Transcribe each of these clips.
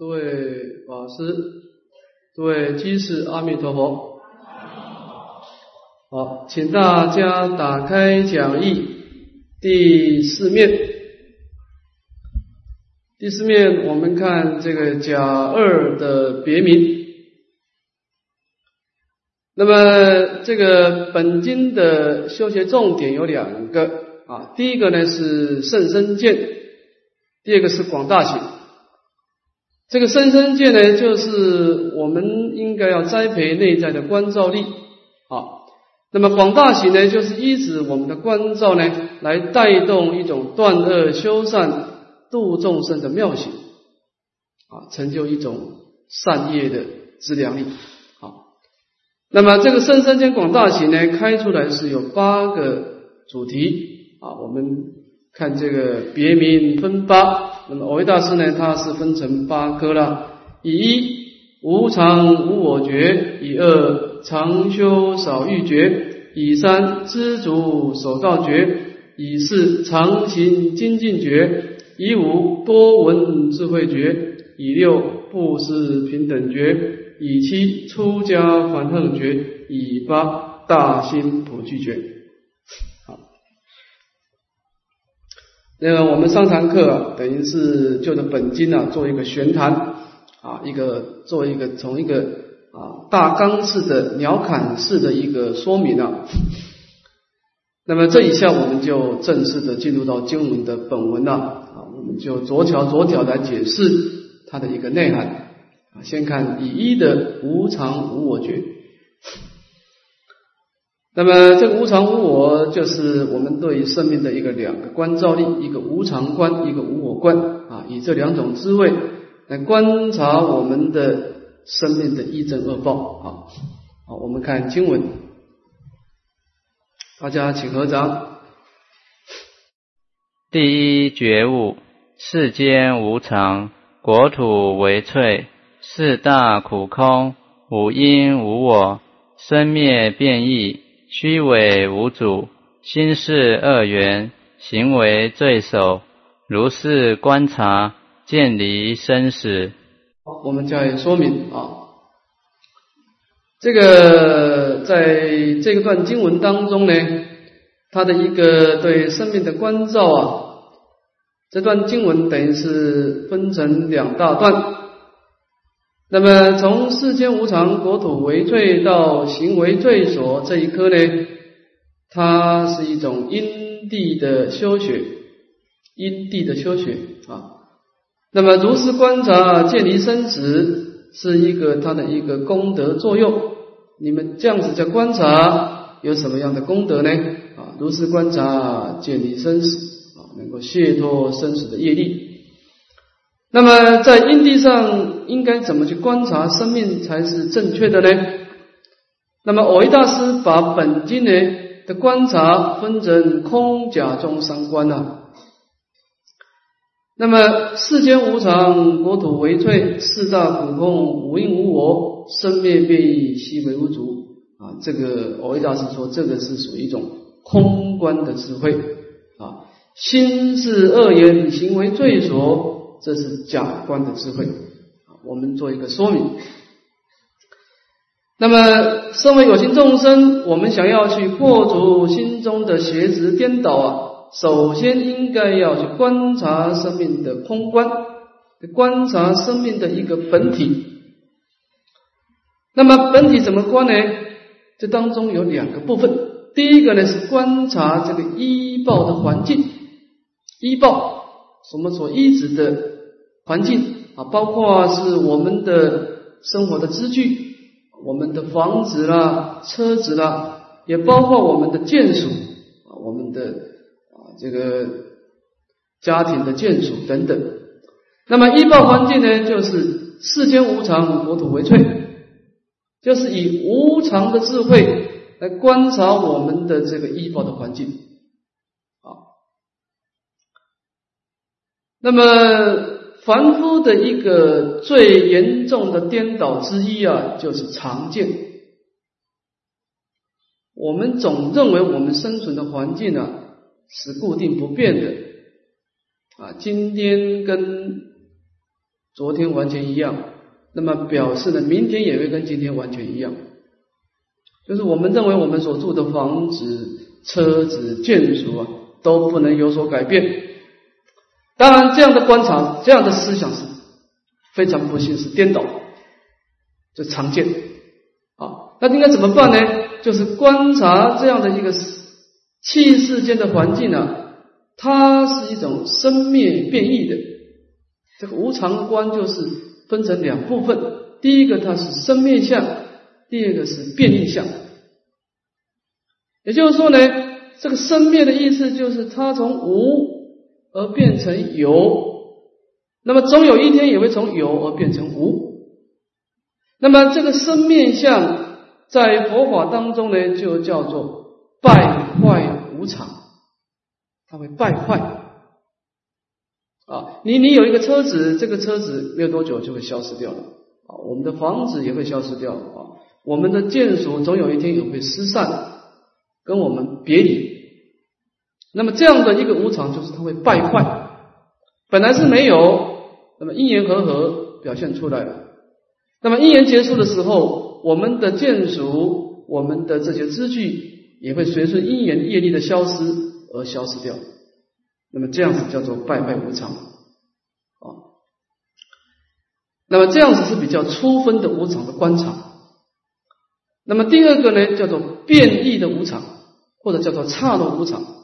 诸位法师，诸位居士，阿弥陀佛。好，请大家打开讲义第四面。第四面，我们看这个甲二的别名。那么，这个本经的修学重点有两个啊，第一个呢是甚深见。第二个是广大行，这个深深见呢，就是我们应该要栽培内在的观照力啊。那么广大行呢，就是依止我们的观照呢，来带动一种断恶修善、度众生的妙行啊，成就一种善业的资粮力。好，那么这个深深见广大行呢，开出来是有八个主题啊，我们。看这个别名分八，那么藕益大师呢，他是分成八科了。以一无常无我觉，以二常修少欲觉，以三知足守道觉，以四常行精进觉，以五多闻智慧觉，以六布施平等觉，以七出家反恨觉，以八大心普具觉。那个我们上堂课等于是就着本经啊做一个玄谈啊，一个做一个从一个啊大纲式的鸟瞰式的一个说明啊。那么这一下我们就正式的进入到经文的本文了啊，我们就左脚左脚来解释它的一个内涵啊。先看以一的无常无我觉。那么，这个无常无我，就是我们对生命的一个两个观照力，一个无常观，一个无我观啊。以这两种滋味来观察我们的生命的一正恶报啊。好，我们看经文，大家请合掌。第一觉悟：世间无常，国土为脆，四大苦空，无因无我，生灭变异。虚伪无主，心事恶缘，行为罪首，如是观察，见离生死。好，我们加以说明啊。这个在这个段经文当中呢，它的一个对生命的关照啊，这段经文等于是分成两大段。那么，从世间无常、国土为罪到行为罪所这一科呢，它是一种因地的修学，因地的修学啊。那么，如实观察见离生死，是一个它的一个功德作用。你们这样子在观察，有什么样的功德呢？啊，如实观察见离生死啊，能够卸脱生死的业力。那么，在因地上应该怎么去观察生命才是正确的呢？那么，藕益大师把本经呢的观察分成空假中三观啊。那么，世间无常，国土为脆，四大苦空，无因无我，生灭变异，悉为无主啊。这个藕益大师说，这个是属于一种空观的智慧啊。心是恶言，行为罪所。这是假观的智慧我们做一个说明。那么，身为有情众生，我们想要去破除心中的邪执颠倒啊，首先应该要去观察生命的空观，观察生命的一个本体。那么，本体怎么观呢？这当中有两个部分。第一个呢是观察这个依报的环境，依报。我们所依止的环境啊，包括是我们的生活的支具，我们的房子啦、车子啦，也包括我们的建筑啊，我们的啊这个家庭的建筑等等。那么依报环境呢，就是世间无常，国土为脆，就是以无常的智慧来观察我们的这个依报的环境啊。那么，凡夫的一个最严重的颠倒之一啊，就是常见。我们总认为我们生存的环境呢是固定不变的啊，今天跟昨天完全一样，那么表示呢，明天也会跟今天完全一样。就是我们认为我们所住的房子、车子、建筑啊，都不能有所改变。当然，这样的观察、这样的思想是非常不幸，是颠倒，这常见啊。那应该怎么办呢？就是观察这样的一个气世间的环境呢，它是一种生灭变异的。这个无常观就是分成两部分，第一个它是生灭相。第二个是变异相，也就是说呢，这个生灭的意思就是它从无而变成有，那么总有一天也会从有而变成无。那么这个生灭相在佛法当中呢，就叫做败坏无常，它会败坏。啊，你你有一个车子，这个车子没有多久就会消失掉了啊，我们的房子也会消失掉啊。我们的眷属总有一天也会失散，跟我们别离。那么这样的一个无常，就是它会败坏。本来是没有，那么因缘和合表现出来了。那么因缘结束的时候，我们的眷属，我们的这些支具，也会随着因缘业力的消失而消失掉。那么这样子叫做败坏无常啊。那么这样子是比较粗分的无常的观察。那么第二个呢，叫做变异的无常，或者叫做刹那无常。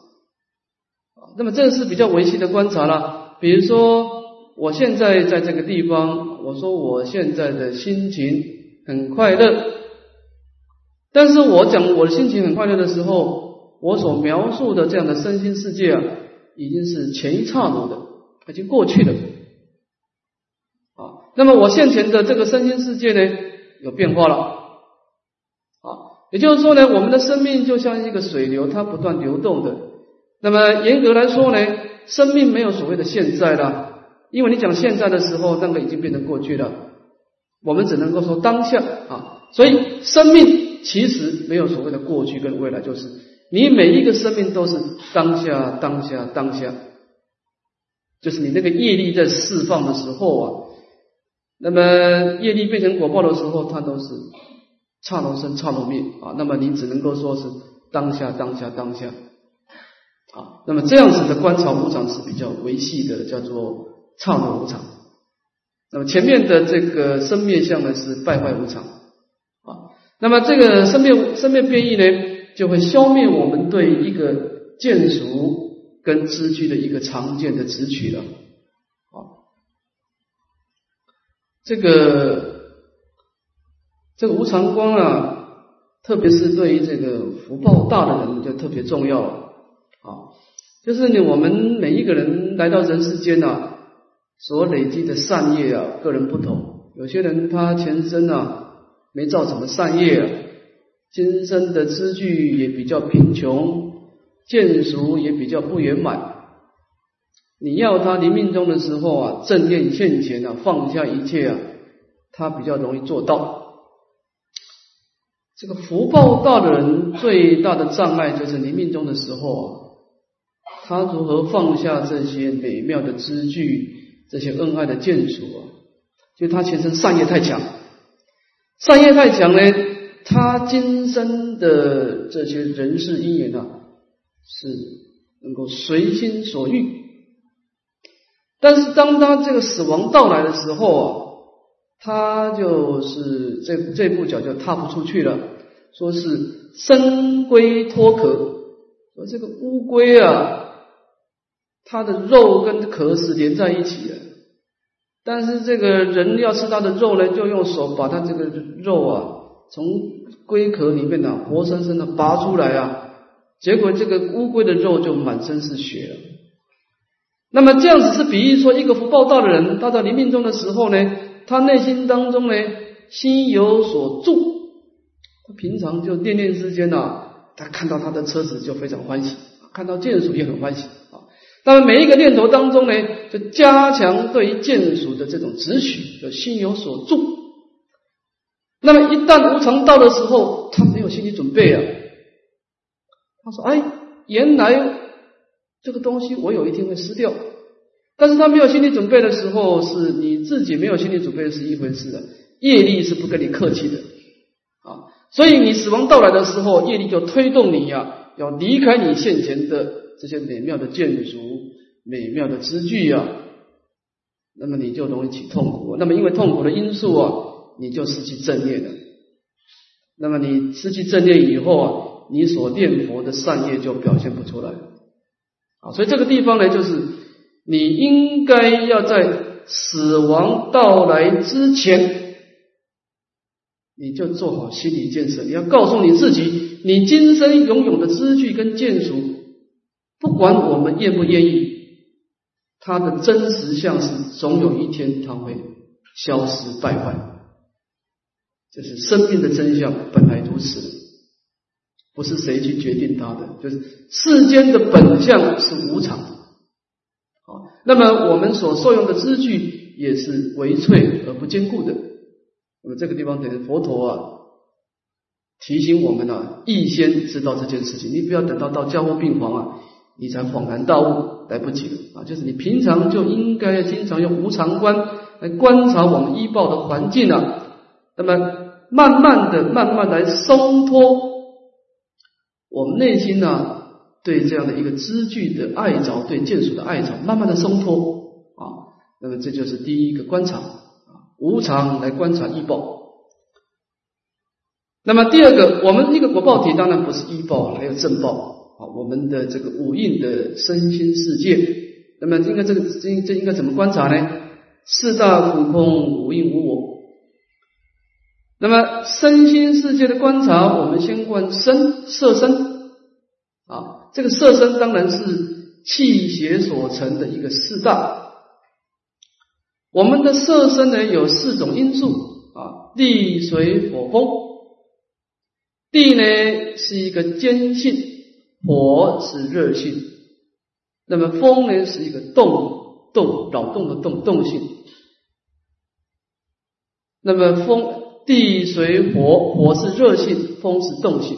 那么这是比较维系的观察了。比如说，我现在在这个地方，我说我现在的心情很快乐，但是我讲我的心情很快乐的时候，我所描述的这样的身心世界啊，已经是前一刹那的，已经过去了啊。那么我现前的这个身心世界呢，有变化了。啊也就是说呢，我们的生命就像一个水流，它不断流动的。那么严格来说呢，生命没有所谓的现在了，因为你讲现在的时候，那个已经变成过去了。我们只能够说当下啊，所以生命其实没有所谓的过去跟未来，就是你每一个生命都是当下、当下、当下，就是你那个业力在释放的时候啊，那么业力变成果报的时候，它都是。刹那生，刹那灭啊！那么你只能够说是当下，当下，当下啊！那么这样子的观察无常是比较维系的，叫做刹那无常。那么前面的这个生灭相呢是败坏无常啊。那么这个生灭生灭变异呢，就会消灭我们对一个见熟跟知趣的一个常见的执取了啊。这个。这个无常光啊，特别是对于这个福报大的人就特别重要了。就是呢，我们每一个人来到人世间呐，所累积的善业啊，个人不同。有些人他前生啊没造什么善业，今生的资具也比较贫穷，见熟也比较不圆满。你要他临命终的时候啊，正念现前啊，放下一切啊，他比较容易做到。这个福报大的人最大的障碍就是临命终的时候啊，他如何放下这些美妙的知具，这些恩爱的眷属啊？就他前生善业太强，善业太强呢，他今生的这些人事因缘啊，是能够随心所欲。但是当他这个死亡到来的时候啊。他就是这这步脚就踏不出去了，说是生龟脱壳，说这个乌龟啊，它的肉跟壳是连在一起的，但是这个人要吃它的肉呢，就用手把它这个肉啊从龟壳里面呢活生生的拔出来啊，结果这个乌龟的肉就满身是血了。那么这样子是比喻说，一个福报大的人，他在临命终的时候呢。他内心当中呢，心有所住，他平常就念念之间呐，他看到他的车子就非常欢喜，看到眷属也很欢喜那么每一个念头当中呢，就加强对于眷属的这种执取，就心有所住。那么一旦无常到的时候，他没有心理准备啊。他说：“哎，原来这个东西我有一天会失掉。但是他没有心理准备的时候，是你自己没有心理准备是一回事的，业力是不跟你客气的啊。所以你死亡到来的时候，业力就推动你呀，要离开你现前的这些美妙的建筑、美妙的支具啊，那么你就容易起痛苦。那么因为痛苦的因素啊，你就失去正念了。那么你失去正念以后啊，你所念佛的善业就表现不出来啊。所以这个地方呢，就是你应该要在死亡到来之前。你就做好心理建设，你要告诉你自己，你今生拥有的资具跟建属，不管我们愿不愿意，它的真实相是总有一天它会消失败坏，这是生命的真相，本来如此，不是谁去决定它的，就是世间的本相是无常，好，那么我们所受用的资具也是唯脆而不坚固的。那么这个地方，等于佛陀啊提醒我们呢，预先知道这件事情，你不要等到到家务病房啊，你才恍然大悟，来不及了啊！就是你平常就应该经常用无常观来观察我们医报的环境啊，那么慢慢的、慢慢来松脱我们内心呢对这样的一个知具的爱着，对见属的爱着，慢慢的松脱啊。那么这就是第一个观察啊。无常来观察医报，那么第二个，我们一个果报体当然不是医报，还有正报啊。我们的这个五蕴的身心世界，那么应该这个这这应该怎么观察呢？四大苦空，无因无我。那么身心世界的观察，我们先观身色身啊，这个色身当然是气血所成的一个四大。我们的色身呢有四种因素啊，地水火风。地呢是一个坚性，火是热性，那么风呢是一个动动扰动的动动性。那么风地水火，火是热性，风是动性。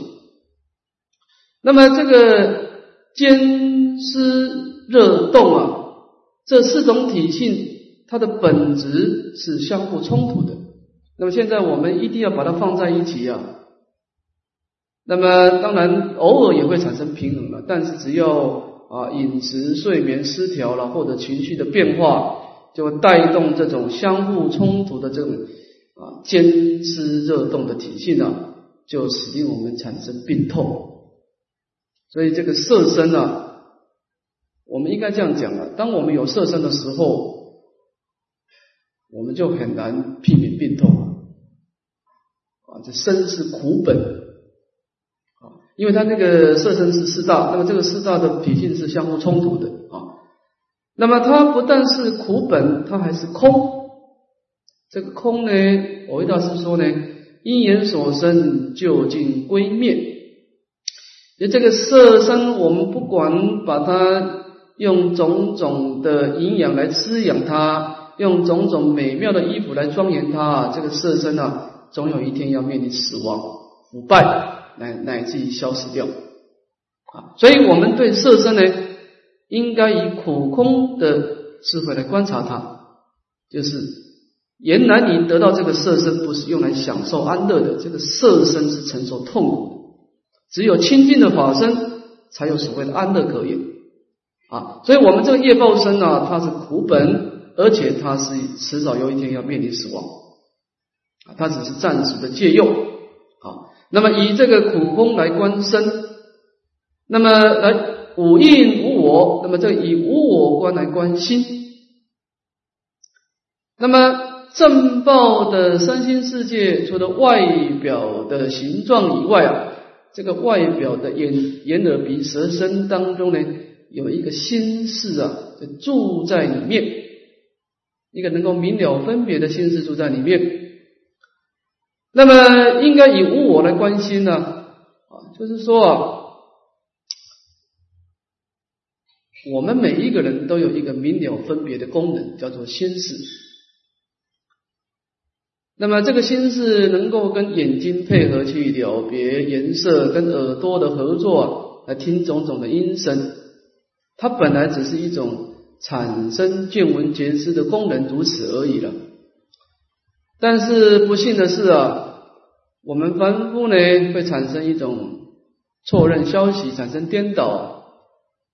那么这个坚湿热动啊，这四种体性。它的本质是相互冲突的，那么现在我们一定要把它放在一起啊。那么当然偶尔也会产生平衡了，但是只要啊饮食、睡眠失调了，或者情绪的变化，就会带动这种相互冲突的这种啊坚湿热动的体系呢，就使令我们产生病痛。所以这个色身啊，我们应该这样讲啊，当我们有色身的时候。我们就很难避免病痛啊！这身是苦本，因为它那个色身是四大，那么这个四大的体性是相互冲突的啊。那么它不但是苦本，它还是空。这个空呢，我大师说呢，因缘所生，究竟归灭。因这个色身，我们不管把它用种种的营养来滋养它。用种种美妙的衣服来庄严它，这个色身啊，总有一天要面临死亡、腐败，乃乃至于消失掉啊！所以，我们对色身呢，应该以苦空的智慧来观察它。就是原来你得到这个色身，不是用来享受安乐的，这个色身是承受痛苦的。只有清净的法身，才有所谓的安乐可言啊！所以我们这个业报身呢，它是苦本。而且它是迟早有一天要面临死亡，啊，他只是暂时的借用，好，那么以这个苦空来观身，那么来无应无我，那么这以无我观来观心，那么正报的三心世界，除了外表的形状以外啊，这个外表的眼眼耳鼻舌身当中呢，有一个心事啊，就住在里面。一个能够明了分别的心事住在里面，那么应该以无我来关心呢？啊，就是说，我们每一个人都有一个明了分别的功能，叫做心事。那么这个心事能够跟眼睛配合去了别颜色，跟耳朵的合作来听种种的音声，它本来只是一种。产生见闻觉知的功能，如此而已了。但是不幸的是啊，我们凡夫呢会产生一种错认消息，产生颠倒，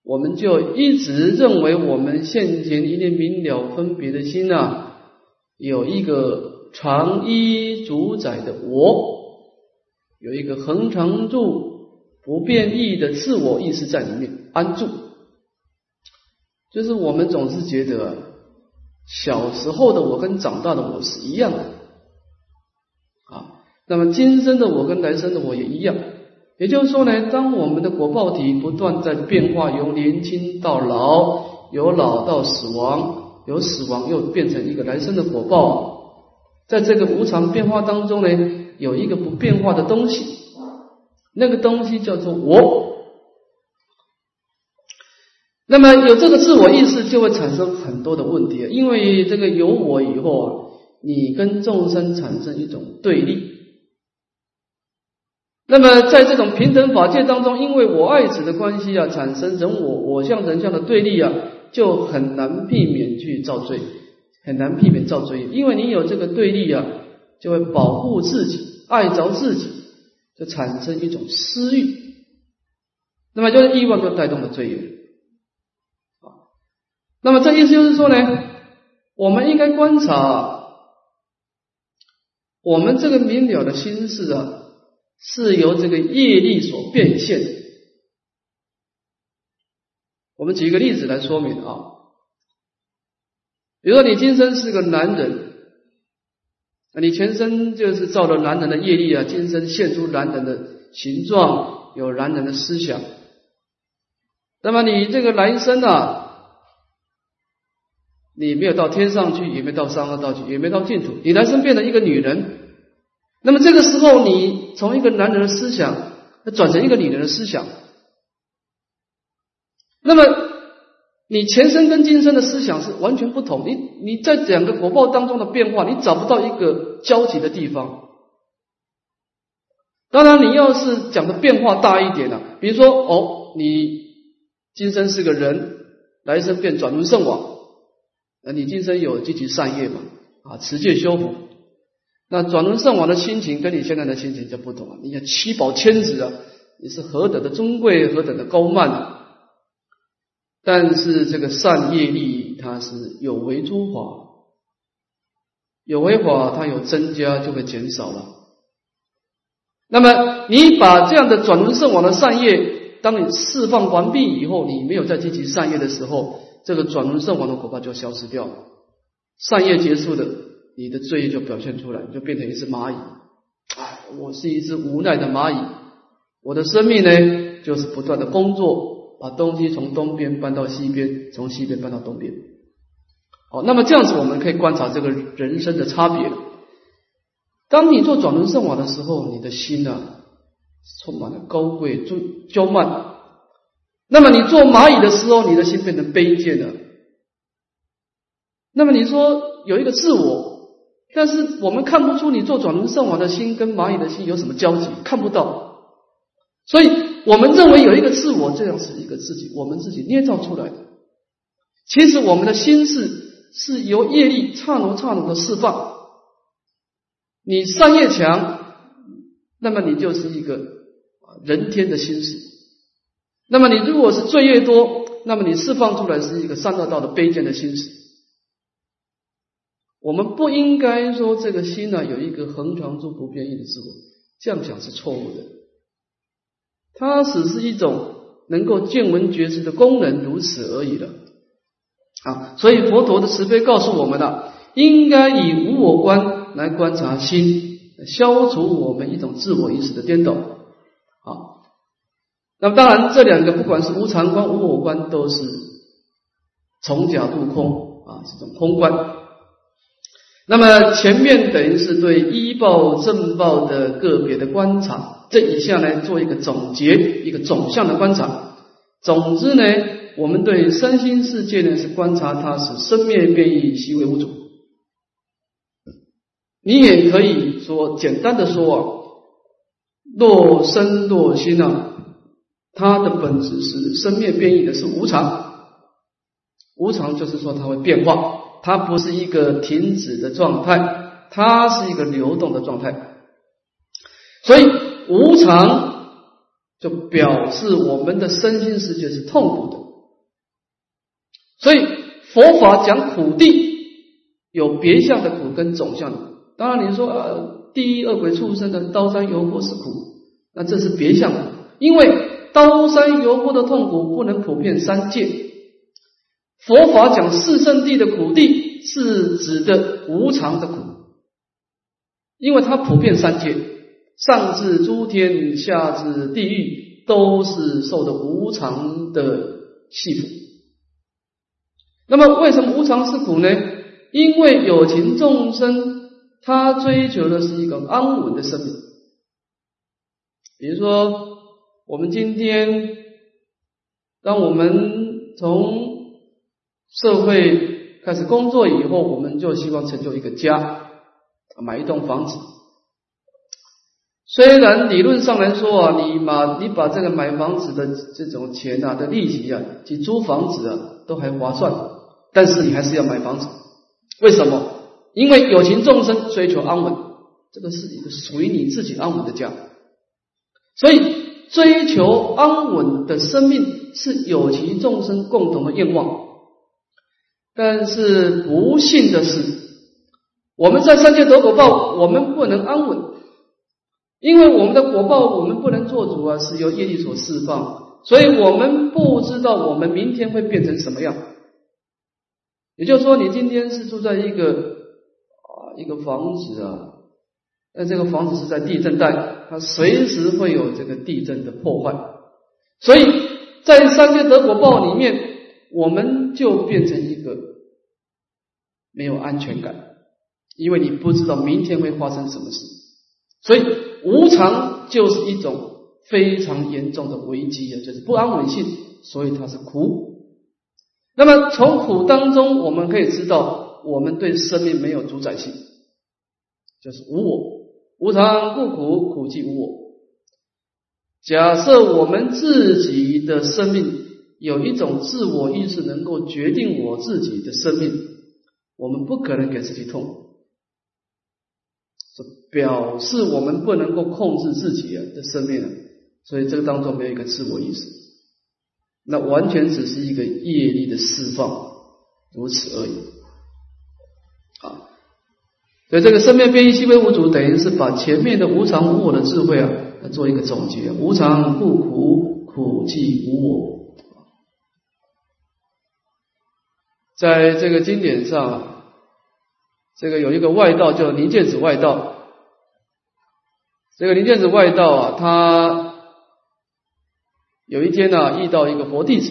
我们就一直认为我们现前一念明了分别的心啊，有一个常依主宰的我，有一个恒常住不变异的自我意识在里面安住，就是我们总是觉得小时候的我跟长大的我是一样的。那么今生的我跟来生的我也一样，也就是说呢，当我们的果报体不断在变化，由年轻到老，由老到死亡，由死亡又变成一个来生的果报，在这个无常变化当中呢，有一个不变化的东西，那个东西叫做我。那么有这个自我意识，就会产生很多的问题，因为这个有我以后啊，你跟众生产生一种对立。那么，在这种平等法界当中，因为我爱子的关系啊，产生人我我相人相的对立啊，就很难避免去造罪，很难避免造罪，因为你有这个对立啊，就会保护自己，爱着自己，就产生一种私欲，那么就是欲望就带动了罪业啊。那么这意思就是说呢，我们应该观察我们这个明了的心事啊。是由这个业力所变现。我们举一个例子来说明啊，比如说你今生是个男人，你全身就是照着男人的业力啊，今生现出男人的形状，有男人的思想。那么你这个来生啊，你没有到天上去，也没到三恶道去，也没到净土，你来生变成一个女人。那么这个时候，你从一个男人的思想，转成一个女人的思想，那么你前生跟今生的思想是完全不同。你你在两个果报当中的变化，你找不到一个交集的地方。当然，你要是讲的变化大一点呢，比如说哦，你今生是个人，来生变转轮圣王，啊，你今生有积极善业嘛，啊，持戒修福。那转轮圣王的心情跟你现在的心情就不同了。你看七宝千子啊，你是何等的尊贵，何等的高慢啊！但是这个善业力它是有为诸法，有为法它有增加就会减少了。那么你把这样的转轮圣王的善业，当你释放完毕以后，你没有再进行善业的时候，这个转轮圣王的果报就消失掉了，善业结束的。你的罪业就表现出来，就变成一只蚂蚁。哎，我是一只无奈的蚂蚁。我的生命呢，就是不断的工作，把东西从东边搬到西边，从西边搬到东边。好，那么这样子我们可以观察这个人生的差别。当你做转轮圣王的时候，你的心呢，充满了高贵、尊骄慢。那么你做蚂蚁的时候，你的心变成卑贱了。那么你说有一个自我。但是我们看不出你做转轮圣王的心跟蚂蚁的心有什么交集，看不到。所以我们认为有一个自我，这样是一个自己，我们自己捏造出来的。其实我们的心是是由业力刹那刹那的释放。你善业强，那么你就是一个人天的心事；那么你如果是罪业多，那么你释放出来是一个三恶道的卑贱的心事。我们不应该说这个心呢有一个恒常住不变异的自我，这样讲是错误的。它只是一种能够见闻觉知的功能，如此而已了。啊，所以佛陀的慈悲告诉我们了，应该以无我观来观察心，消除我们一种自我意识的颠倒。啊，那么当然这两个不管是无常观、无我观，都是从假入空啊，这种空观。那么前面等于是对医报正报的个别的观察，这以下呢做一个总结，一个总项的观察。总之呢，我们对身心世界呢是观察它是生灭变异，习为无主。你也可以说简单的说啊，若身若心啊，它的本质是生灭变异的，是无常。无常就是说它会变化，它不是一个停止的状态，它是一个流动的状态。所以无常就表示我们的身心世界是痛苦的。所以佛法讲苦地，有别相的苦跟总相的。当然你说呃，地狱恶鬼畜生的刀山油锅是苦，那这是别相苦，因为刀山油锅的痛苦不能普遍三界。佛法讲四圣地的苦地，是指的无常的苦，因为它普遍三界，上至诸天，下至地狱，都是受的无常的气苦。那么，为什么无常是苦呢？因为有情众生，他追求的是一个安稳的生命。比如说，我们今天，当我们从社会开始工作以后，我们就希望成就一个家，买一栋房子。虽然理论上来说啊，你把你把这个买房子的这种钱啊的利息啊，及租房子啊都还划算，但是你还是要买房子。为什么？因为有情众生追求安稳，这个是一个属于你自己安稳的家。所以追求安稳的生命是有情众生共同的愿望。但是不幸的是，我们在三界得果报，我们不能安稳，因为我们的果报我们不能做主啊，是由业力所释放，所以我们不知道我们明天会变成什么样。也就是说，你今天是住在一个啊一个房子啊，那这个房子是在地震带，它随时会有这个地震的破坏，所以在三界得果报里面。我们就变成一个没有安全感，因为你不知道明天会发生什么事，所以无常就是一种非常严重的危机啊，就是不安稳性，所以它是苦。那么从苦当中，我们可以知道，我们对生命没有主宰性，就是无我，无常故苦，苦即无我。假设我们自己的生命。有一种自我意识能够决定我自己的生命，我们不可能给自己痛，这表示我们不能够控制自己的生命，所以这个当中没有一个自我意识，那完全只是一个业力的释放，如此而已。啊，所以这个生命变异细微无主，等于是把前面的无常无我的智慧啊，做一个总结：无常不苦，苦即无我。在这个经典上，这个有一个外道叫林建子外道。这个林建子外道啊，他有一天呢遇到一个佛弟子，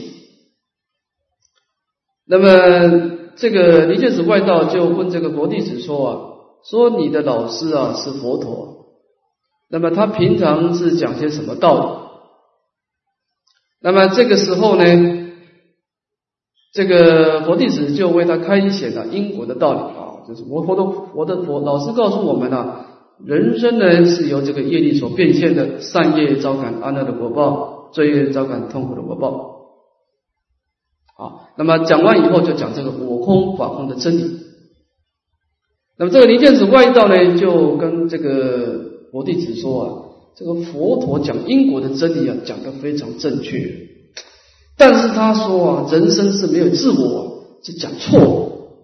那么这个林建子外道就问这个佛弟子说啊，说你的老师啊是佛陀，那么他平常是讲些什么道理？那么这个时候呢？这个佛弟子就为他开显了因果的道理啊，就是我佛的佛的佛老师告诉我们呢，人生呢是由这个业力所变现的，善业招感安乐的果报，罪业招感痛苦的果报。好，那么讲完以后就讲这个我空法空的真理。那么这个离间子外道呢，就跟这个佛弟子说啊，这个佛陀讲因果的真理啊，讲的非常正确。但是他说啊，人生是没有自我，是讲错，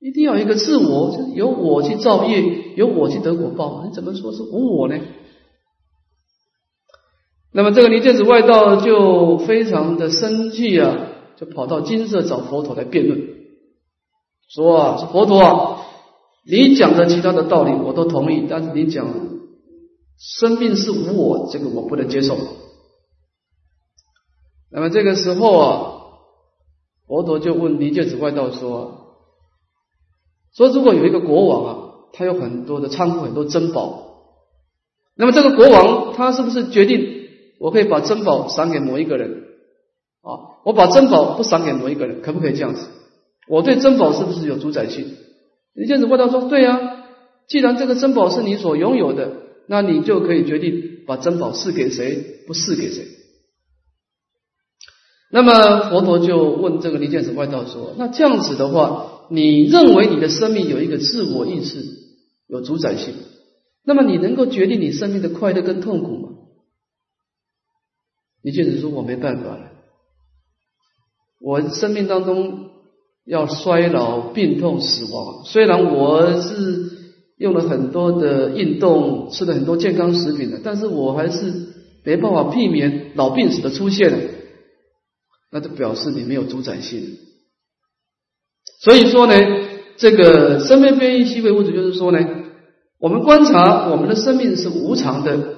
一定要有一个自我，就由我去造业，由我去得果报。你怎么说是无我呢？那么这个离间子外道就非常的生气啊，就跑到金色找佛陀来辩论，说啊，佛陀啊，你讲的其他的道理我都同意，但是你讲生命是无我，这个我不能接受。那么这个时候啊，佛陀就问离间子外道说：“说如果有一个国王啊，他有很多的仓库，很多珍宝，那么这个国王他是不是决定我可以把珍宝赏给某一个人啊？我把珍宝不赏给某一个人，可不可以这样子？我对珍宝是不是有主宰性？”离间子外道说：“对呀，既然这个珍宝是你所拥有的，那你就可以决定把珍宝赐给谁，不赐给谁。”那么佛陀就问这个离间子外道说：“那这样子的话，你认为你的生命有一个自我意识，有主宰性，那么你能够决定你生命的快乐跟痛苦吗？”离间子说：“我没办法了，我生命当中要衰老、病痛、死亡。虽然我是用了很多的运动，吃了很多健康食品的，但是我还是没办法避免老病死的出现。”那就表示你没有主宰性。所以说呢，这个生命变异细微物质，就是说呢，我们观察我们的生命是无常的，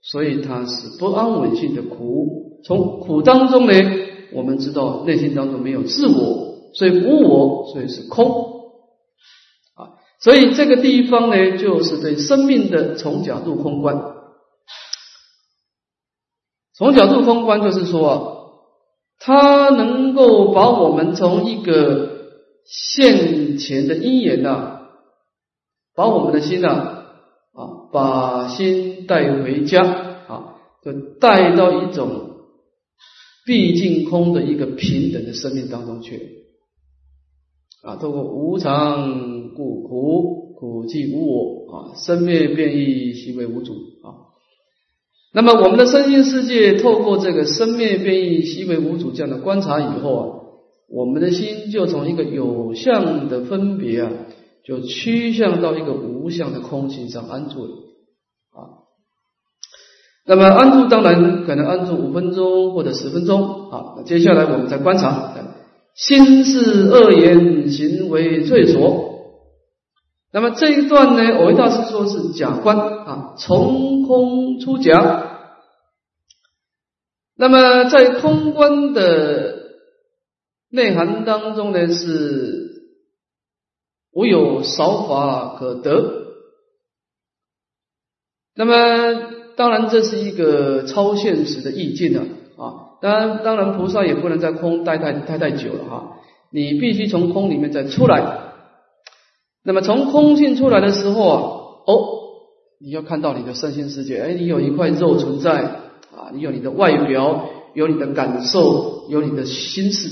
所以它是不安稳性的苦。从苦当中呢，我们知道内心当中没有自我，所以无我，所以是空啊。所以这个地方呢，就是对生命的从角度空观。从角度空观，就是说啊。它能够把我们从一个现前的因缘呐，把我们的心呐啊，把心带回家啊，就带到一种毕竟空的一个平等的生命当中去啊。透过无常故苦，苦即无我啊，生灭变异，行为无主啊。那么，我们的身心世界透过这个生灭变异、习为无主这样的观察以后啊，我们的心就从一个有相的分别啊，就趋向到一个无相的空性上安住了啊。那么安住当然可能安住五分钟或者十分钟啊。接下来我们再观察，心是恶言行为罪所。那么这一段呢，我维大师说是假观啊，从空出假。那么在空观的内涵当中呢，是无有少法可得。那么当然这是一个超现实的意境了啊。当然，当然菩萨也不能在空待太待太久了哈，你必须从空里面再出来。那么从空性出来的时候啊，哦，你要看到你的身心世界，哎，你有一块肉存在啊，你有你的外表，有你的感受，有你的心事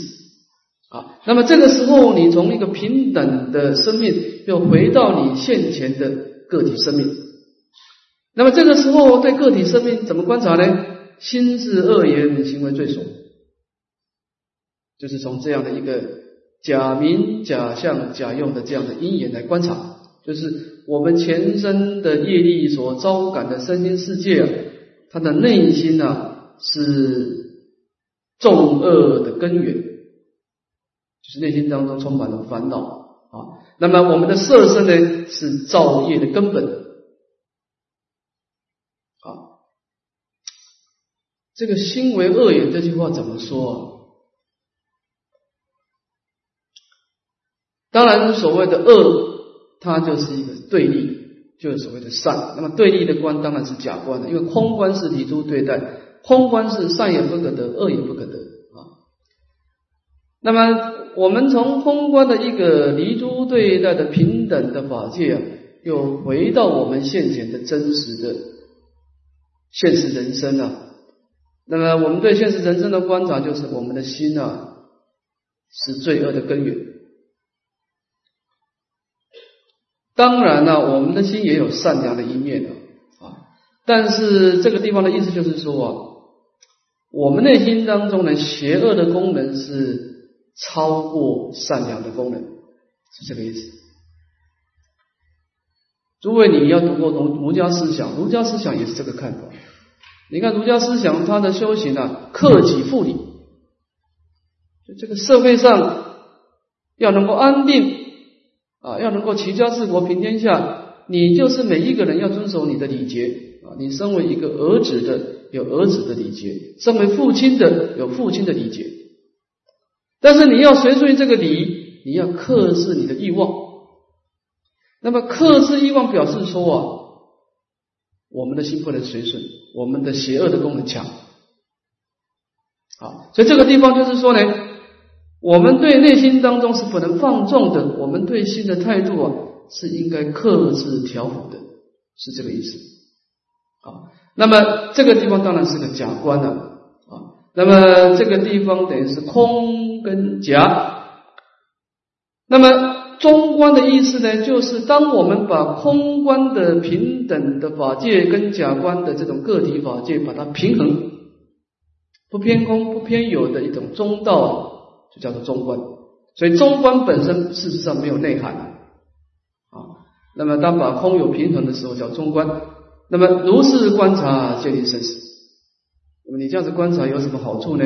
啊。那么这个时候，你从一个平等的生命，又回到你现前的个体生命。那么这个时候，对个体生命怎么观察呢？心智恶言行为最所，就是从这样的一个。假名、假相、假用的这样的因缘来观察，就是我们前生的业力所招感的身心世界啊，它的内心呢是重恶的根源，就是内心当中充满了烦恼啊。那么我们的色身呢是造业的根本啊。这个心为恶也这句话怎么说？当然，所谓的恶，它就是一个对立，就是所谓的善。那么对立的观当然是假观了，因为空观是离诸对待，空观是善也不可得，恶也不可得啊。那么我们从空观的一个离诸对待的平等的法界啊，又回到我们现前的真实的现实人生啊。那么我们对现实人生的观察，就是我们的心啊，是罪恶的根源。当然了，我们的心也有善良的一面的啊。但是这个地方的意思就是说啊，我们内心当中呢，邪恶的功能是超过善良的功能，是这个意思。诸位，你要读过儒儒家思想，儒家思想也是这个看法。你看儒家思想，他的修行啊，克己复礼，就这个社会上要能够安定。啊，要能够齐家治国平天下，你就是每一个人要遵守你的礼节啊。你身为一个儿子的，有儿子的礼节；身为父亲的，有父亲的礼节。但是你要随顺这个礼，你要克制你的欲望。那么克制欲望，表示说啊，我们的心不能随顺，我们的邪恶的功能强。好，所以这个地方就是说呢。我们对内心当中是不能放纵的，我们对心的态度啊是应该克制调伏的，是这个意思啊。那么这个地方当然是个假观了啊。那那么这个地方等于是空跟假。那么中观的意思呢，就是当我们把空观的平等的法界跟假观的这种个体法界把它平衡，不偏空不偏有的一种中道，就叫做中观。所以中观本身事实上没有内涵啊。那么当把空有平衡的时候叫中观。那么如是观察建立生死。那么你这样子观察有什么好处呢？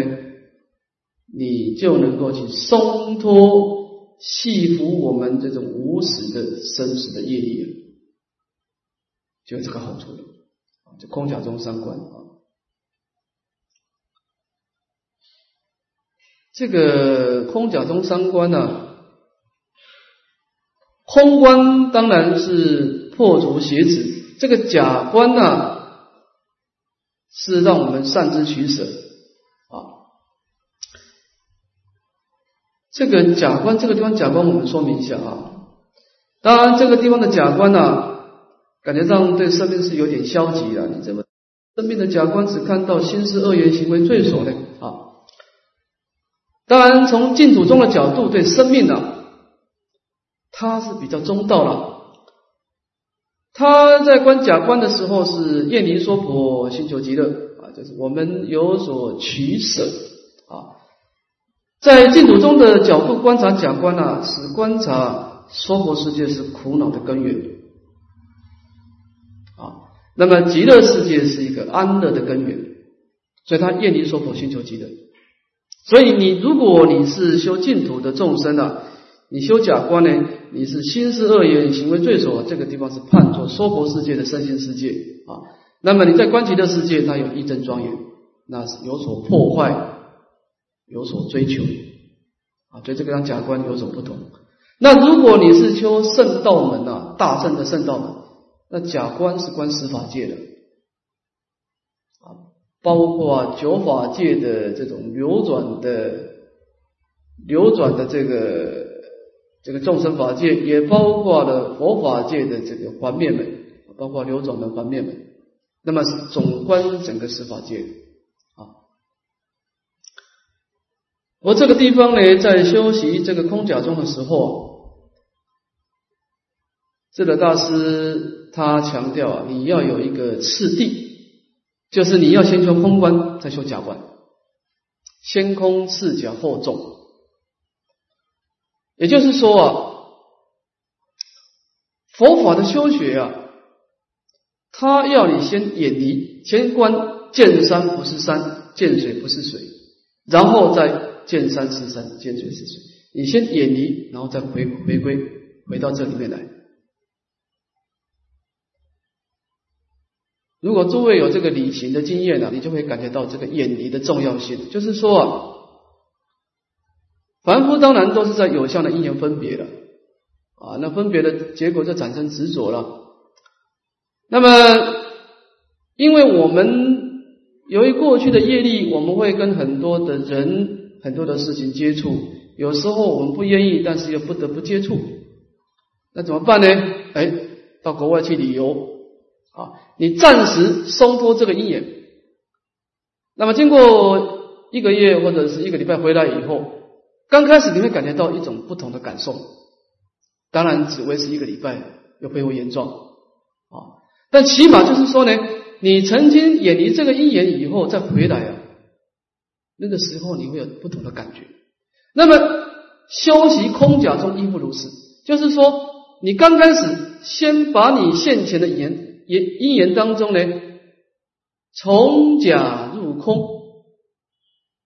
你就能够去松脱、系服我们这种无始的生死的业力了，就有这个好处了。就空假中三观啊，这个空假中三观呢，空观当然是破除邪执，这个假观呢。是让我们善知取舍啊。这个假观这个地方假观，我们说明一下啊。当然，这个地方的假观呢，感觉上对生命是有点消极的。你怎么生命的假观只看到心思恶言行为罪所呢？啊，当然从净土宗的角度对生命呢，他是比较中道了。他在观假观的时候是厌离娑婆心求极乐啊，就是我们有所取舍啊。在净土中的角度观察假观呢，是观察娑婆世界是苦恼的根源啊。那么极乐世界是一个安乐的根源，所以他厌离娑婆心求极乐。所以你如果你是修净土的众生啊。你修假观呢？你是心是恶言行为罪所，这个地方是判作娑婆世界的身心世界啊。那么你在观极乐世界，它有一真庄严，那是有所破坏，有所追求啊。所以这个让假观有所不同。那如果你是修圣道门啊，大圣的圣道门，那假观是观十法界的，包括九法界的这种流转的流转的这个。这个众生法界也包括了佛法界的这个环灭门，包括流转的环灭门。那么是总观整个十法界啊。我这个地方呢，在修习这个空假中的时候，智德大师他强调啊，你要有一个次第，就是你要先修空观，再修假观，先空次假后重。也就是说啊，佛法的修学啊，他要你先远离，先观见山不是山，见水不是水，然后再见山是山，见水是水。你先远离，然后再回回归回到这里面来。如果诸位有这个旅行的经验呢，你就会感觉到这个远离的重要性。就是说啊。凡夫当然都是在有相的因缘分别了啊，那分别的结果就产生执着了。那么，因为我们由于过去的业力，我们会跟很多的人、很多的事情接触，有时候我们不愿意，但是又不得不接触，那怎么办呢？哎，到国外去旅游啊，你暂时松脱这个因缘，那么经过一个月或者是一个礼拜回来以后。刚开始你会感觉到一种不同的感受，当然只维持一个礼拜又恢复原状啊。但起码就是说呢，你曾经远离这个因缘以后再回来啊，那个时候你会有不同的感觉。那么修习空假中亦复如是，就是说你刚开始先把你现前的言因因缘当中呢，从假入空，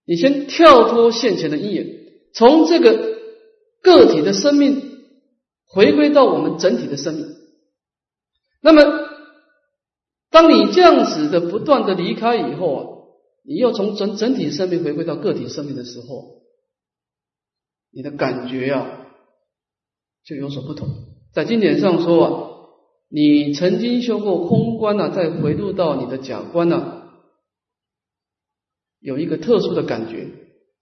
你先跳脱现前的因缘。从这个个体的生命回归到我们整体的生命，那么当你这样子的不断的离开以后啊，你又从整整体生命回归到个体生命的时候，你的感觉啊就有所不同。在经典上说啊，你曾经修过空观呢，再回入到你的假观呢，有一个特殊的感觉。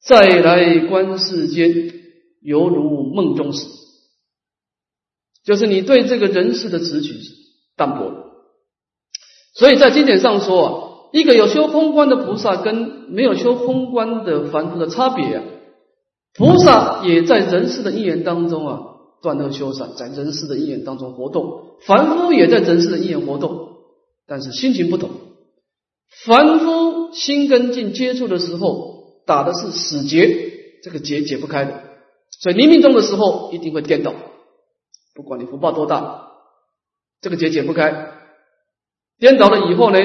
再来观世间，犹如梦中时，就是你对这个人世的执取淡薄了。所以在经典上说啊，一个有修空观的菩萨跟没有修空观的凡夫的差别啊。菩萨也在人世的因缘当中啊，断恶修善，在人世的因缘当中活动；凡夫也在人世的因缘活动，但是心情不同。凡夫心跟境接触的时候，打的是死结，这个结解不开的，所以临命终的时候一定会颠倒。不管你福报多大，这个结解不开，颠倒了以后呢，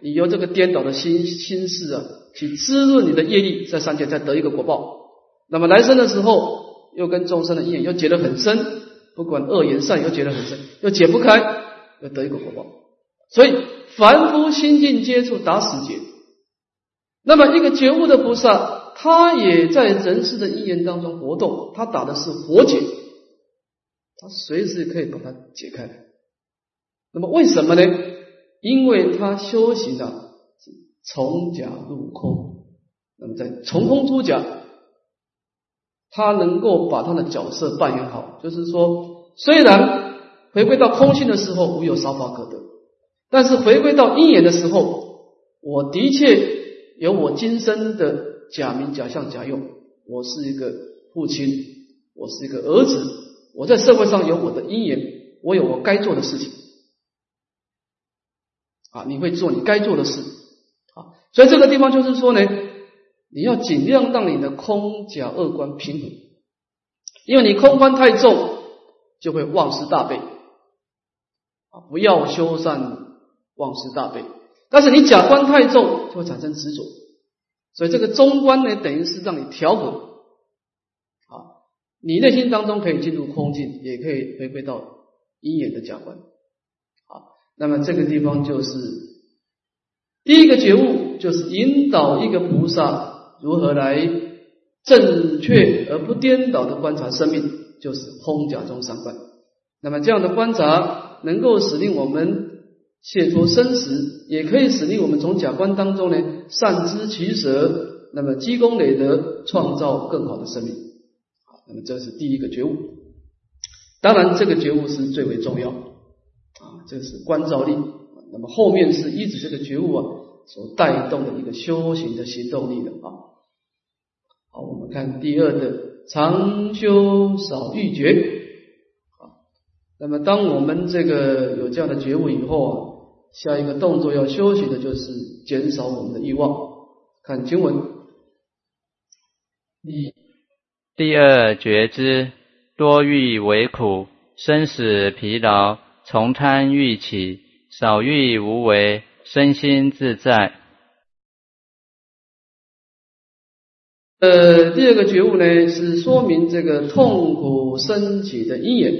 你由这个颠倒的心心事啊，去滋润你的业力，在三界再得一个果报。那么来生的时候，又跟众生的因缘又结得很深，不管恶缘善又结得很深，又解不开，又得一个果报。所以凡夫心境接触打死结。那么一个觉悟的菩萨，他也在人世的因缘当中活动，他打的是活结，他随时可以把它解开。那么为什么呢？因为他修行的是从假入空，那么在从空出假。他能够把他的角色扮演好，就是说，虽然回归到空性的时候无有少法可得，但是回归到因缘的时候，我的确有我今生的假名、假相、假用。我是一个父亲，我是一个儿子，我在社会上有我的因缘，我有我该做的事情。啊，你会做你该做的事。啊，所以这个地方就是说呢。你要尽量让你的空假二观平衡，因为你空观太重，就会妄失大悲啊！不要修善，妄失大悲。但是你假观太重，就会产生执着。所以这个中观呢，等于是让你调和啊，你内心当中可以进入空境，也可以回归到阴眼的假观啊。那么这个地方就是第一个觉悟，就是引导一个菩萨。如何来正确而不颠倒的观察生命，就是空假中三观。那么这样的观察，能够使令我们解脱生死，也可以使令我们从假观当中呢善知其舍，那么积功累德，创造更好的生命。好，那么这是第一个觉悟。当然，这个觉悟是最为重要啊，这是观照力。那么后面是一直这个觉悟啊。所带动的一个修行的行动力的啊，好，我们看第二的常修少欲觉好。那么，当我们这个有这样的觉悟以后啊，下一个动作要修行的就是减少我们的欲望。看经文，第第二觉知多欲为苦，生死疲劳，从贪欲起，少欲无为。身心自在。呃，第二个觉悟呢，是说明这个痛苦升起的因缘。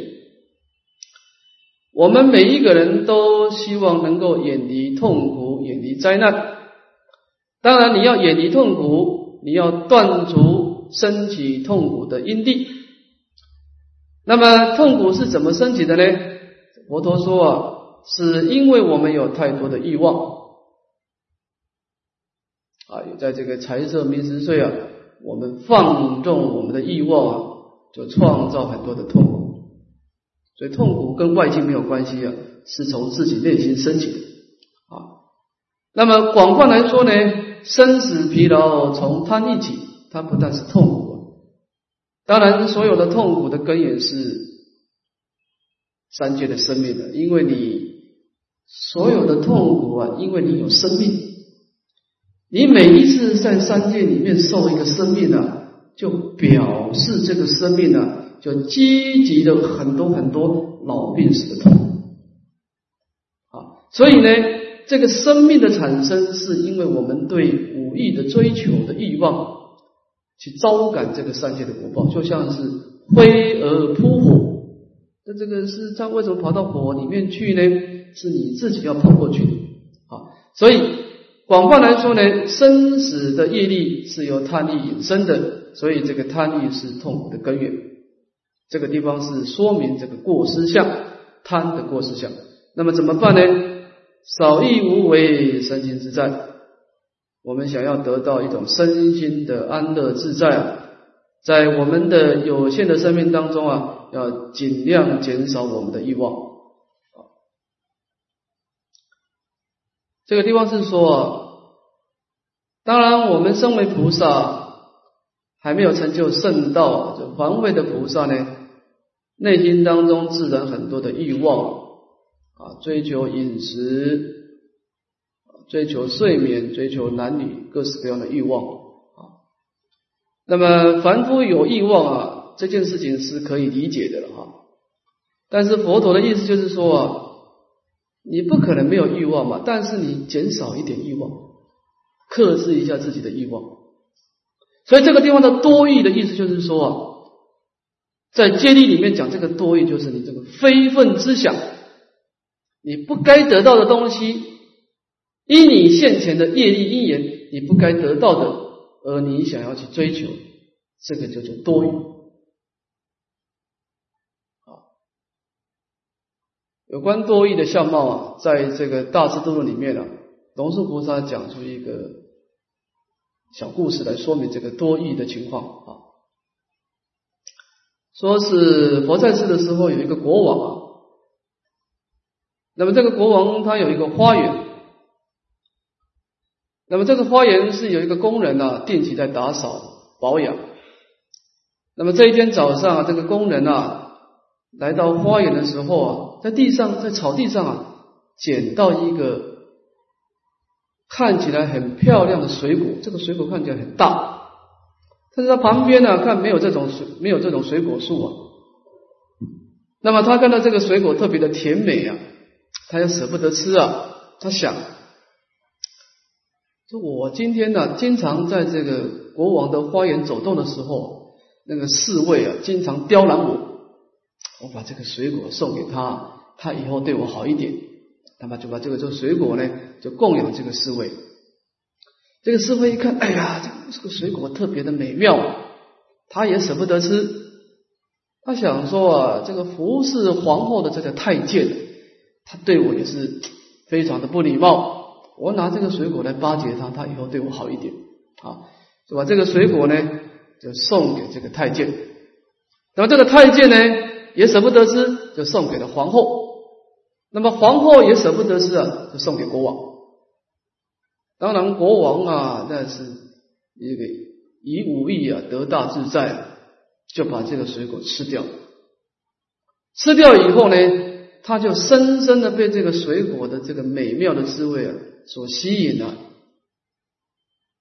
我们每一个人都希望能够远离痛苦，远离灾难。当然，你要远离痛苦，你要断除升起痛苦的因地。那么，痛苦是怎么升起的呢？佛陀说啊。是因为我们有太多的欲望啊，有在这个财色名食睡啊，我们放纵我们的欲望，就创造很多的痛苦。所以痛苦跟外境没有关系啊，是从自己内心升起的啊。那么广泛来说呢，生死疲劳从贪欲起，它不但是痛苦，当然所有的痛苦的根源是三界的生命的，因为你。所有的痛苦啊，因为你有生命，你每一次在三界里面受一个生命啊，就表示这个生命啊，就积集的很多很多老病死的痛啊。所以呢，这个生命的产生，是因为我们对武艺的追求的欲望，去招感这个三界的果报，就像是飞蛾扑火，那这个是他为什么跑到火里面去呢？是你自己要跑过去的啊，所以广泛来说呢，生死的业力是由贪欲引生的，所以这个贪欲是痛苦的根源。这个地方是说明这个过失相，贪的过失相。那么怎么办呢？少欲无为，身心自在。我们想要得到一种身心的安乐自在啊，在我们的有限的生命当中啊，要尽量减少我们的欲望。这个地方是说，当然我们身为菩萨，还没有成就圣道，就凡位的菩萨呢，内心当中自然很多的欲望啊，追求饮食。追求睡眠，追求男女各式各样的欲望啊。那么凡夫有欲望啊，这件事情是可以理解的了哈。但是佛陀的意思就是说啊，你不可能没有欲望嘛，但是你减少一点欲望，克制一下自己的欲望。所以这个地方的多欲的意思就是说啊，在戒律里面讲这个多欲，就是你这个非分之想，你不该得到的东西。因你现前的业力因缘，你不该得到的，而你想要去追求，这个就叫多欲。啊，有关多义的相貌啊，在这个大智度论里面呢，龙树菩萨讲出一个小故事来说明这个多义的情况啊。说是佛在世的时候，有一个国王啊，那么这个国王他有一个花园。那么这个花园是有一个工人呢，定期在打扫保养。那么这一天早上，这个工人啊来到花园的时候啊，在地上，在草地上啊，捡到一个看起来很漂亮的水果。这个水果看起来很大，但是他旁边呢，看没有这种水，没有这种水果树啊。那么他看到这个水果特别的甜美啊，他又舍不得吃啊，他想。说我今天呢，经常在这个国王的花园走动的时候，那个侍卫啊，经常刁难我。我把这个水果送给他，他以后对我好一点。那么就把这个这个水果呢，就供养这个侍卫。这个侍卫一看，哎呀，这个水果特别的美妙，他也舍不得吃。他想说啊，这个服侍皇后的这个太监，他对我也是非常的不礼貌。我拿这个水果来巴结他，他以后对我好一点啊，就把这个水果呢就送给这个太监。那么这个太监呢也舍不得吃，就送给了皇后。那么皇后也舍不得吃啊，就送给国王。当然国王啊，那是一个以武力啊得大自在啊，就把这个水果吃掉。吃掉以后呢，他就深深的被这个水果的这个美妙的滋味啊。所吸引的，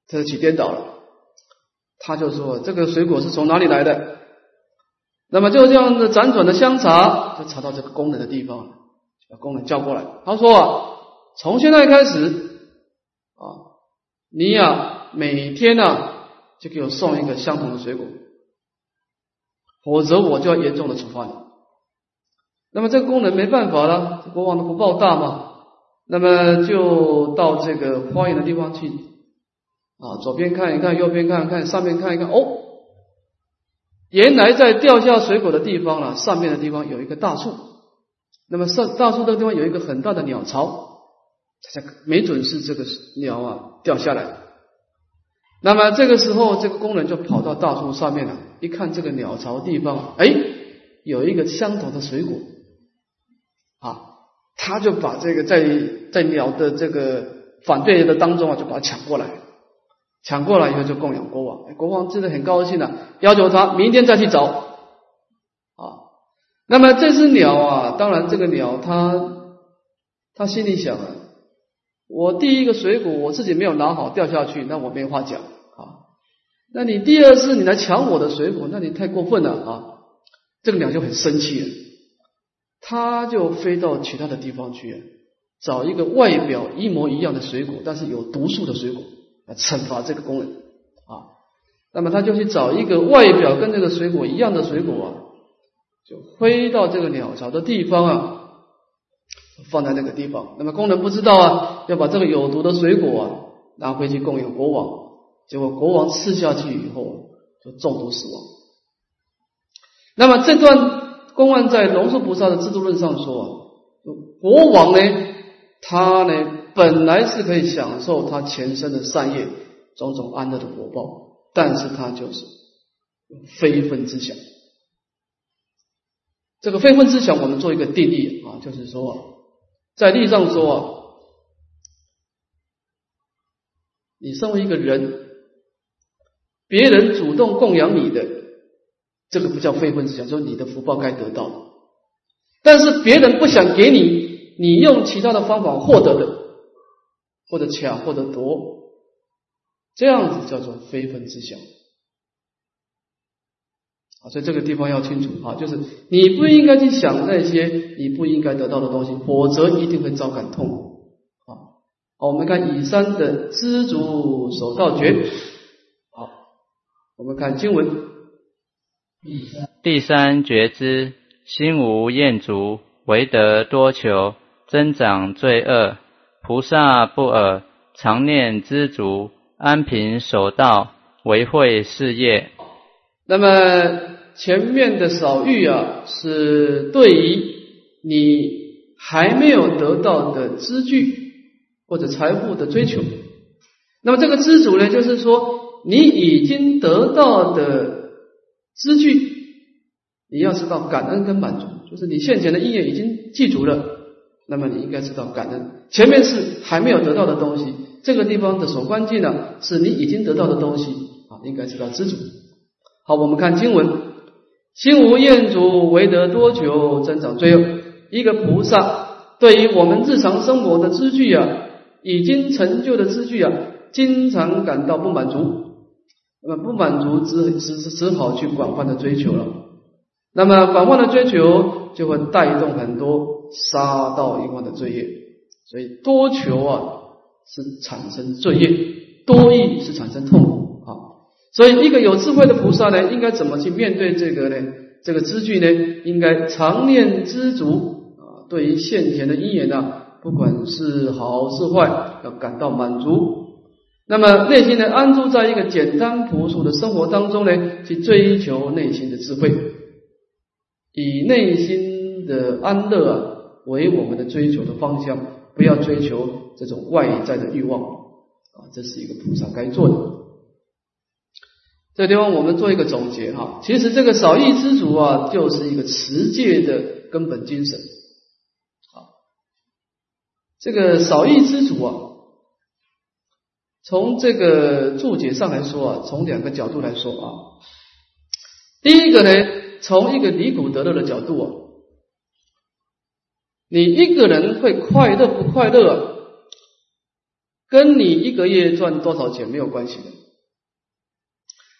他就起颠倒了。他就说：“这个水果是从哪里来的？”那么就这样子辗转的相查，就查到这个工人的地方，把工人叫过来。他说：“啊，从现在开始啊，你呀每天呢就给我送一个相同的水果，否则我就要严重的处罚你。”那么这个工人没办法了，国王的不报大嘛。那么就到这个花园的地方去啊，左边看一看，右边看看，上面看一看，哦，原来在掉下水果的地方啊，上面的地方有一个大树。那么上大树的地方有一个很大的鸟巢，这没准是这个鸟啊掉下来。那么这个时候，这个工人就跑到大树上面了，一看这个鸟巢地方，哎，有一个相同的水果啊。他就把这个在在鸟的这个反对的当中啊，就把它抢过来，抢过来以后就供养国王。国王真的很高兴啊，要求他明天再去找啊。那么这只鸟啊，当然这个鸟它它心里想啊，我第一个水果我自己没有拿好掉下去，那我没话讲啊。那你第二次你来抢我的水果，那你太过分了啊。这个鸟就很生气了。他就飞到其他的地方去，找一个外表一模一样的水果，但是有毒素的水果来惩罚这个工人啊。那么他就去找一个外表跟这个水果一样的水果啊，就飞到这个鸟巢的地方啊，放在那个地方。那么工人不知道啊，要把这个有毒的水果啊拿回去供养国王。结果国王吃下去以后就中毒死亡。那么这段。公案在龙树菩萨的制度论上说啊，国王呢，他呢本来是可以享受他前身的善业种种安乐的果报，但是他就是非分之想。这个非分之想，我们做一个定义啊，就是说，在地上说啊，你身为一个人，别人主动供养你的，这个不叫非分之想，说你的福报该得到。但是别人不想给你，你用其他的方法获得的，或者抢，或者夺，这样子叫做非分之想。啊，所以这个地方要清楚啊，就是你不应该去想那些你不应该得到的东西，否则一定会遭感痛。啊，好，我们看以上的知足守道诀。好，我们看经文。第三觉知。心无厌足，唯得多求，增长罪恶。菩萨不尔，常念知足，安贫守道，为慧事业。那么前面的少欲啊，是对于你还没有得到的知具或者财富的追求。那么这个知足呢，就是说你已经得到的知具。你要知道感恩跟满足，就是你现前的意愿已经记住了，那么你应该知道感恩。前面是还没有得到的东西，这个地方的所关键呢，是你已经得到的东西啊，应该知道知足。好，我们看经文：心无厌足，唯得多求，增长罪恶。一个菩萨对于我们日常生活的知具啊，已经成就的知具啊，经常感到不满足，那么不满足，只只只好去广泛的追求了。那么广泛的追求就会带动很多杀盗淫妄的罪业，所以多求啊是产生罪业，多欲是产生痛苦啊。所以一个有智慧的菩萨呢，应该怎么去面对这个呢？这个知句呢，应该常念知足啊。对于现前的因缘呢，不管是好是坏，要感到满足。那么内心呢，安住在一个简单朴素的生活当中呢，去追求内心的智慧。以内心的安乐啊为我们的追求的方向，不要追求这种外在的欲望啊，这是一个菩萨该做的。这地方我们做一个总结哈，其实这个少欲知足啊，就是一个持戒的根本精神啊。这个少欲知足啊，从这个注解上来说啊，从两个角度来说啊，第一个呢。从一个离苦得乐的角度啊，你一个人会快乐不快乐，跟你一个月赚多少钱没有关系的。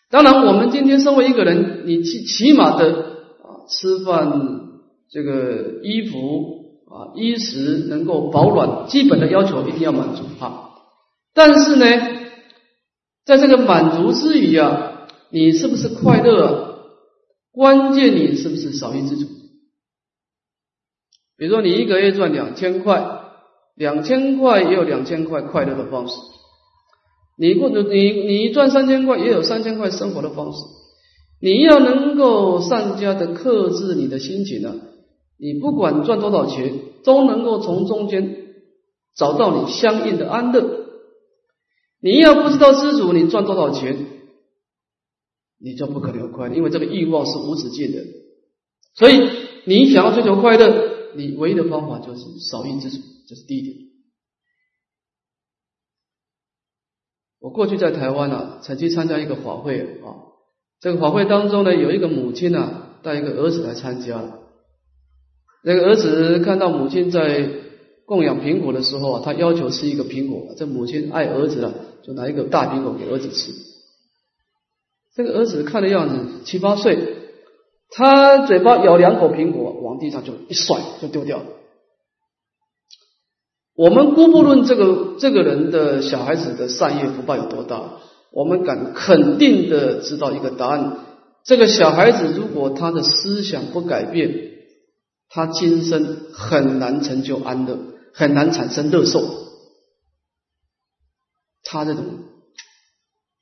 当然，我们今天身为一个人，你起起码的啊，吃饭这个衣服啊，衣食能够保暖，基本的要求一定要满足啊。但是呢，在这个满足之余啊，你是不是快乐？关键你是不是少欲知足？比如说你一个月赚两千块，两千块也有两千块快乐的方式。你或者你你赚三千块也有三千块生活的方式。你要能够善加的克制你的心情呢，你不管赚多少钱，都能够从中间找到你相应的安乐。你要不知道知足，你赚多少钱？你就不可能有快乐，因为这个欲望是无止境的。所以你想要追求快乐，你唯一的方法就是少欲知足，这是第一点。我过去在台湾呢，曾经参加一个法会啊，这个法会当中呢，有一个母亲呢带一个儿子来参加，那个儿子看到母亲在供养苹果的时候啊，他要求吃一个苹果，这母亲爱儿子啊，就拿一个大苹果给儿子吃。这个儿子看的样子七八岁，他嘴巴咬两口苹果，往地上就一甩就丢掉了。我们姑不论这个这个人的小孩子的善业福报有多大，我们敢肯定的知道一个答案：这个小孩子如果他的思想不改变，他今生很难成就安乐，很难产生乐受。他这种。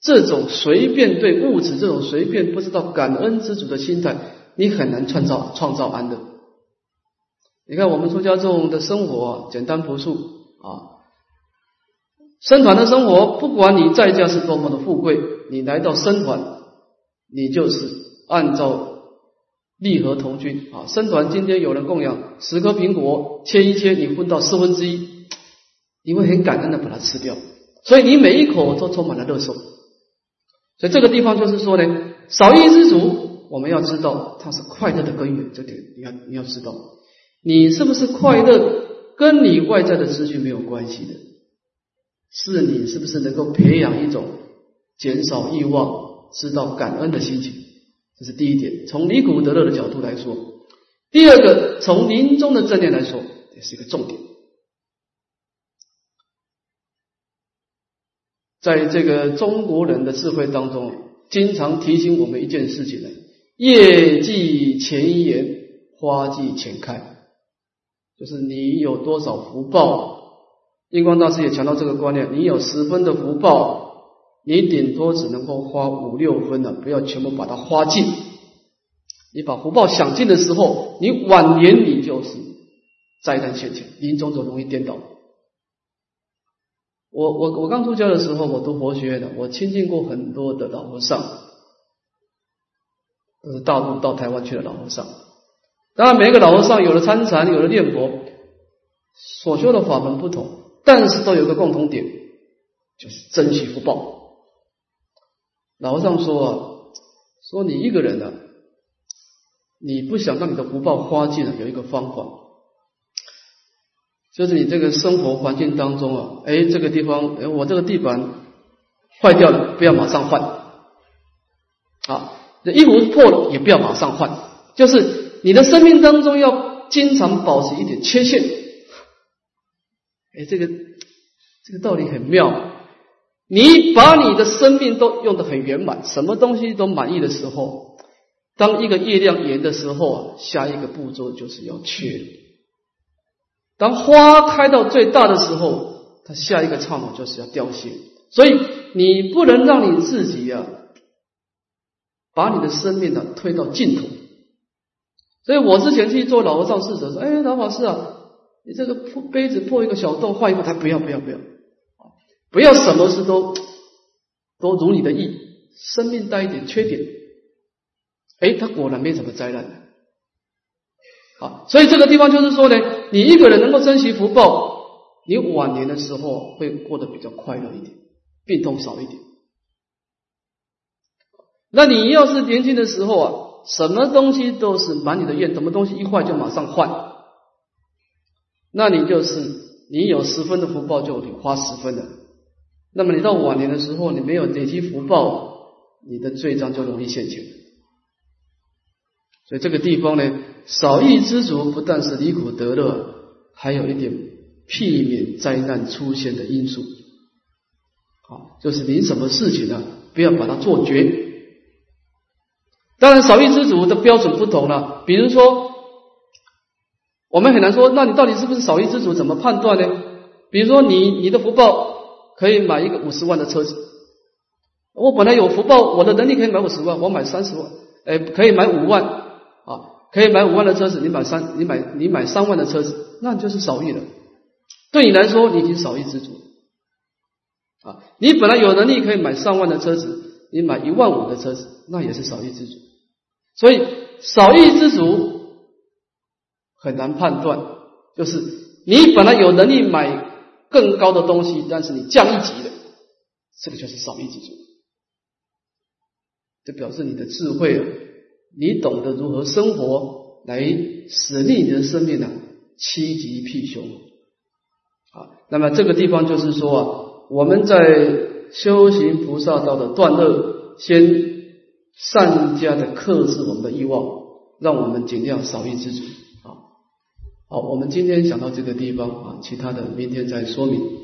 这种随便对物质，这种随便不知道感恩知足的心态，你很难创造创造安乐。你看我们出家众的生活简单朴素啊，僧团的生活，不管你在家是多么的富贵，你来到僧团，你就是按照利和同均啊。僧团今天有人供养十颗苹果，切一切，你分到四分之一，你会很感恩的把它吃掉。所以你每一口都充满了乐受。所以这个地方就是说呢，少欲知足，我们要知道它是快乐的根源，这点你要你要知道，你是不是快乐，跟你外在的资讯没有关系的，是你是不是能够培养一种减少欲望、知道感恩的心情，这是第一点。从尼古德勒的角度来说，第二个从临终的正念来说，也是一个重点。在这个中国人的智慧当中，经常提醒我们一件事情呢：业绩前言，花季前开。就是你有多少福报，印光大师也强调这个观念：你有十分的福报，你顶多只能够花五六分的，不要全部把它花尽。你把福报享尽的时候，你晚年你就是灾难现前，临终就容易颠倒。我我我刚出家的时候，我读佛学院的，我亲近过很多的老和尚，都是大陆到台湾去的老和尚。当然，每一个老和尚有了参禅，有了念佛，所修的法门不同，但是都有个共同点，就是珍惜福报。老和尚说啊，说你一个人呢，你不想让你的福报花尽了，有一个方法。就是你这个生活环境当中啊，哎，这个地方，哎，我这个地板坏掉了，不要马上换啊。这衣服破了也不要马上换，就是你的生命当中要经常保持一点缺陷。哎，这个这个道理很妙。你把你的生命都用得很圆满，什么东西都满意的时候，当一个月亮圆的时候啊，下一个步骤就是要缺。当花开到最大的时候，它下一个刹那就是要凋谢，所以你不能让你自己呀，把你的生命呢推到尽头。所以我之前去做老和尚侍者说：“哎，老法师啊，你这个破杯子破一个小洞，换一个，他不要不要不要，不要什么事都都如你的意，生命带一点缺点。”哎，他果然没什么灾难。啊，所以这个地方就是说呢，你一个人能够珍惜福报，你晚年的时候会过得比较快乐一点，病痛少一点。那你要是年轻的时候啊，什么东西都是满你的愿，什么东西一坏就马上换，那你就是你有十分的福报就得花十分的，那么你到晚年的时候，你没有累积福报，你的罪障就容易现前。所以这个地方呢，少欲知足，不但是离苦得乐，还有一点避免灾难出现的因素。好，就是你什么事情呢，不要把它做绝。当然，少欲知足的标准不同了。比如说，我们很难说，那你到底是不是少欲知足？怎么判断呢？比如说，你你的福报可以买一个五十万的车子，我本来有福报，我的能力可以买五十万，我买三十万，哎，可以买五万。啊，可以买五万的车子，你买三，你买你买三万的车子，那就是少欲了。对你来说，你已经少欲知足。啊，你本来有能力可以买上万的车子，你买一万五的车子，那也是少欲知足。所以少欲知足很难判断，就是你本来有能力买更高的东西，但是你降一级了，这个就是少欲知足。这表示你的智慧。你懂得如何生活，来使利你的生命呢？趋吉避凶。啊，那么这个地方就是说啊，我们在修行菩萨道的断恶，先善加的克制我们的欲望，让我们尽量少欲知足。啊，好，我们今天讲到这个地方啊，其他的明天再说明。